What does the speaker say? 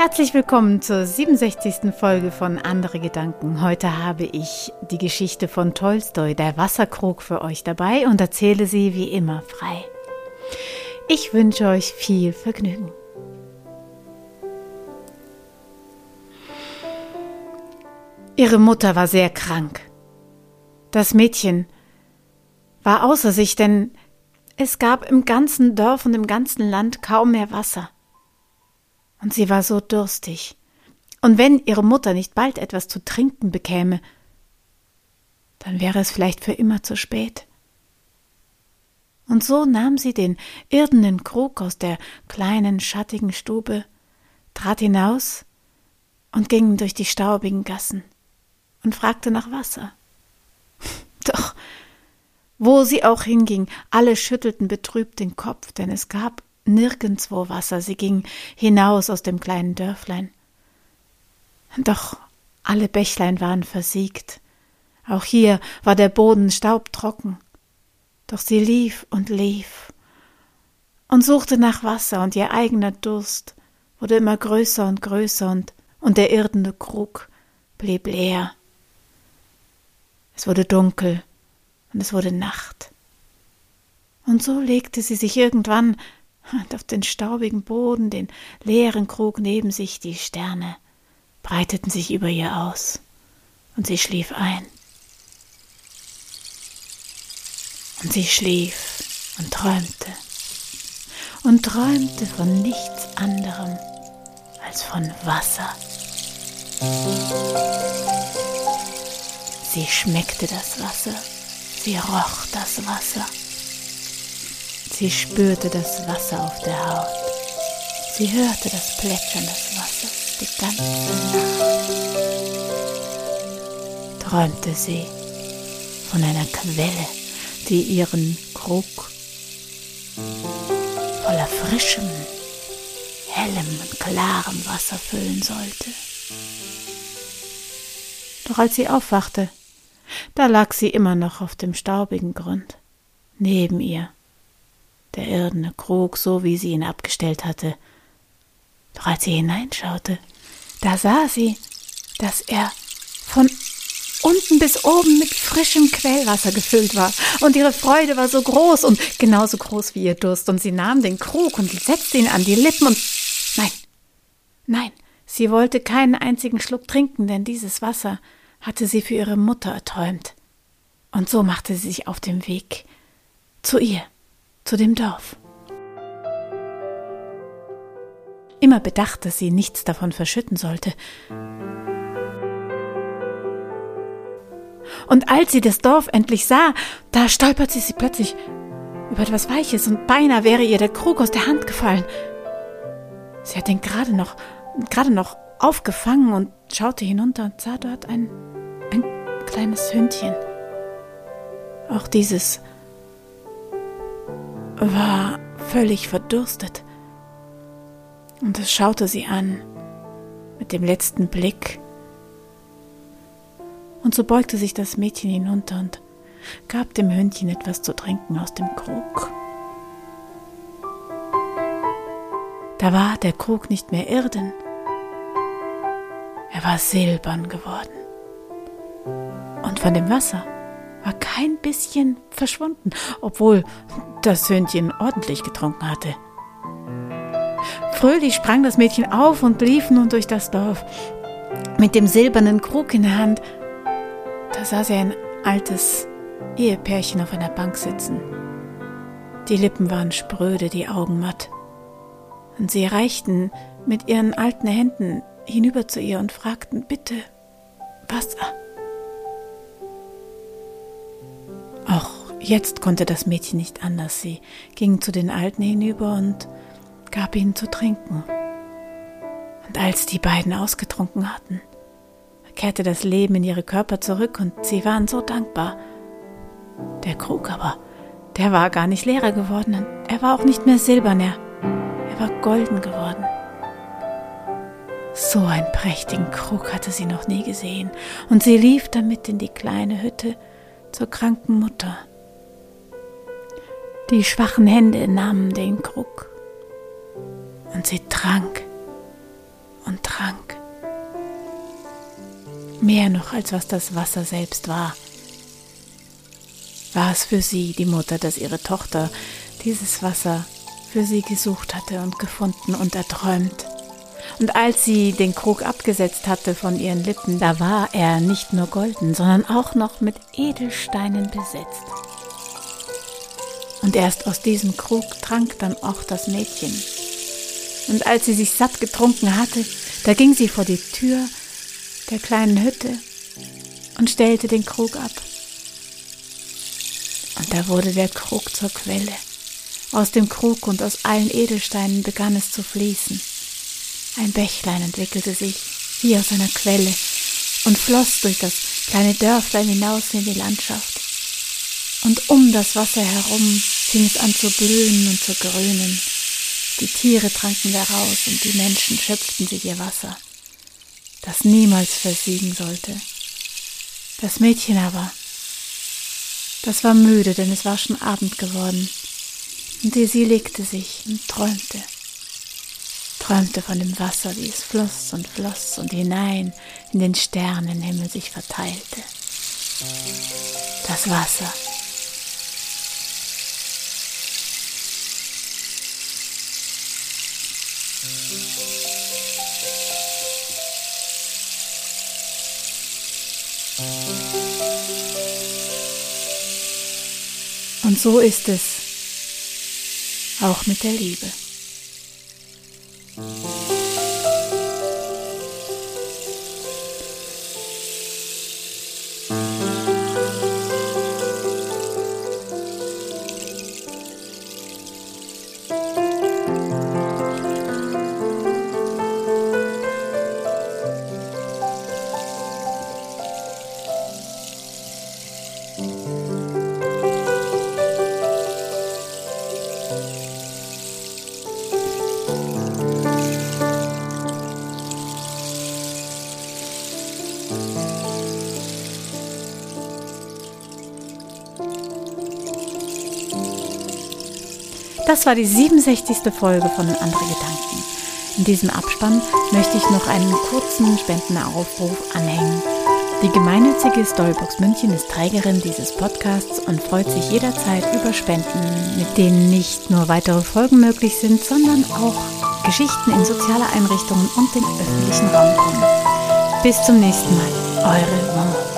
Herzlich willkommen zur 67. Folge von Andere Gedanken. Heute habe ich die Geschichte von Tolstoi, der Wasserkrug, für euch dabei und erzähle sie wie immer frei. Ich wünsche euch viel Vergnügen. Ihre Mutter war sehr krank. Das Mädchen war außer sich, denn es gab im ganzen Dorf und im ganzen Land kaum mehr Wasser. Und sie war so durstig. Und wenn ihre Mutter nicht bald etwas zu trinken bekäme, dann wäre es vielleicht für immer zu spät. Und so nahm sie den irdenen Krug aus der kleinen, schattigen Stube, trat hinaus und ging durch die staubigen Gassen und fragte nach Wasser. Doch, wo sie auch hinging, alle schüttelten betrübt den Kopf, denn es gab nirgendswo Wasser. Sie ging hinaus aus dem kleinen Dörflein. Doch alle Bächlein waren versiegt. Auch hier war der Boden staubtrocken. Doch sie lief und lief und suchte nach Wasser, und ihr eigener Durst wurde immer größer und größer, und, und der irdene Krug blieb leer. Es wurde dunkel und es wurde Nacht. Und so legte sie sich irgendwann und auf den staubigen Boden, den leeren Krug neben sich, die Sterne breiteten sich über ihr aus, und sie schlief ein. Und sie schlief und träumte und träumte von nichts anderem als von Wasser. Sie schmeckte das Wasser, sie roch das Wasser. Sie spürte das Wasser auf der Haut. Sie hörte das Plätschern des Wassers die ganze Nacht. Träumte sie von einer Quelle, die ihren Krug voller frischem, hellem und klarem Wasser füllen sollte. Doch als sie aufwachte, da lag sie immer noch auf dem staubigen Grund. Neben ihr der irdene Krug, so wie sie ihn abgestellt hatte. Doch als sie hineinschaute, da sah sie, dass er von unten bis oben mit frischem Quellwasser gefüllt war, und ihre Freude war so groß und genauso groß wie ihr Durst, und sie nahm den Krug und setzte ihn an die Lippen und nein, nein, sie wollte keinen einzigen Schluck trinken, denn dieses Wasser hatte sie für ihre Mutter erträumt. Und so machte sie sich auf den Weg zu ihr zu dem Dorf. Immer bedacht, dass sie nichts davon verschütten sollte. Und als sie das Dorf endlich sah, da stolperte sie plötzlich über etwas Weiches und beinahe wäre ihr der Krug aus der Hand gefallen. Sie hat ihn gerade noch, gerade noch aufgefangen und schaute hinunter und sah dort ein, ein kleines Hündchen. Auch dieses war völlig verdurstet. Und es schaute sie an mit dem letzten Blick. Und so beugte sich das Mädchen hinunter und gab dem Hündchen etwas zu trinken aus dem Krug. Da war der Krug nicht mehr Irden, er war silbern geworden. Und von dem Wasser war kein bisschen verschwunden, obwohl das Hündchen ordentlich getrunken hatte. Fröhlich sprang das Mädchen auf und lief nun durch das Dorf. Mit dem silbernen Krug in der Hand, da sah sie ein altes Ehepärchen auf einer Bank sitzen. Die Lippen waren spröde, die Augen matt. Und sie reichten mit ihren alten Händen hinüber zu ihr und fragten, bitte, Wasser. Jetzt konnte das Mädchen nicht anders. Sie ging zu den Alten hinüber und gab ihnen zu trinken. Und als die beiden ausgetrunken hatten, kehrte das Leben in ihre Körper zurück und sie waren so dankbar. Der Krug aber, der war gar nicht leerer geworden und er war auch nicht mehr silbern, er, er war golden geworden. So einen prächtigen Krug hatte sie noch nie gesehen, und sie lief damit in die kleine Hütte, zur kranken Mutter. Die schwachen Hände nahmen den Krug und sie trank und trank. Mehr noch als was das Wasser selbst war. War es für sie, die Mutter, dass ihre Tochter dieses Wasser für sie gesucht hatte und gefunden und erträumt. Und als sie den Krug abgesetzt hatte von ihren Lippen, da war er nicht nur golden, sondern auch noch mit Edelsteinen besetzt. Und erst aus diesem Krug trank dann auch das Mädchen. Und als sie sich satt getrunken hatte, da ging sie vor die Tür der kleinen Hütte und stellte den Krug ab. Und da wurde der Krug zur Quelle. Aus dem Krug und aus allen Edelsteinen begann es zu fließen. Ein Bächlein entwickelte sich wie aus einer Quelle und floss durch das kleine Dörflein hinaus in die Landschaft. Und um das Wasser herum fing es an zu blühen und zu grünen. Die Tiere tranken daraus und die Menschen schöpften sich ihr Wasser, das niemals versiegen sollte. Das Mädchen aber, das war müde, denn es war schon Abend geworden. Und sie legte sich und träumte. Träumte von dem Wasser, wie es floss und floss und hinein in den Sternenhimmel sich verteilte. Das Wasser. Und so ist es auch mit der Liebe. Das war die 67. Folge von Andere Gedanken. In diesem Abspann möchte ich noch einen kurzen Spendenaufruf anhängen. Die gemeinnützige Storybox München ist Trägerin dieses Podcasts und freut sich jederzeit über Spenden, mit denen nicht nur weitere Folgen möglich sind, sondern auch Geschichten in soziale Einrichtungen und den öffentlichen Raum kommen. Bis zum nächsten Mal, eure Mama.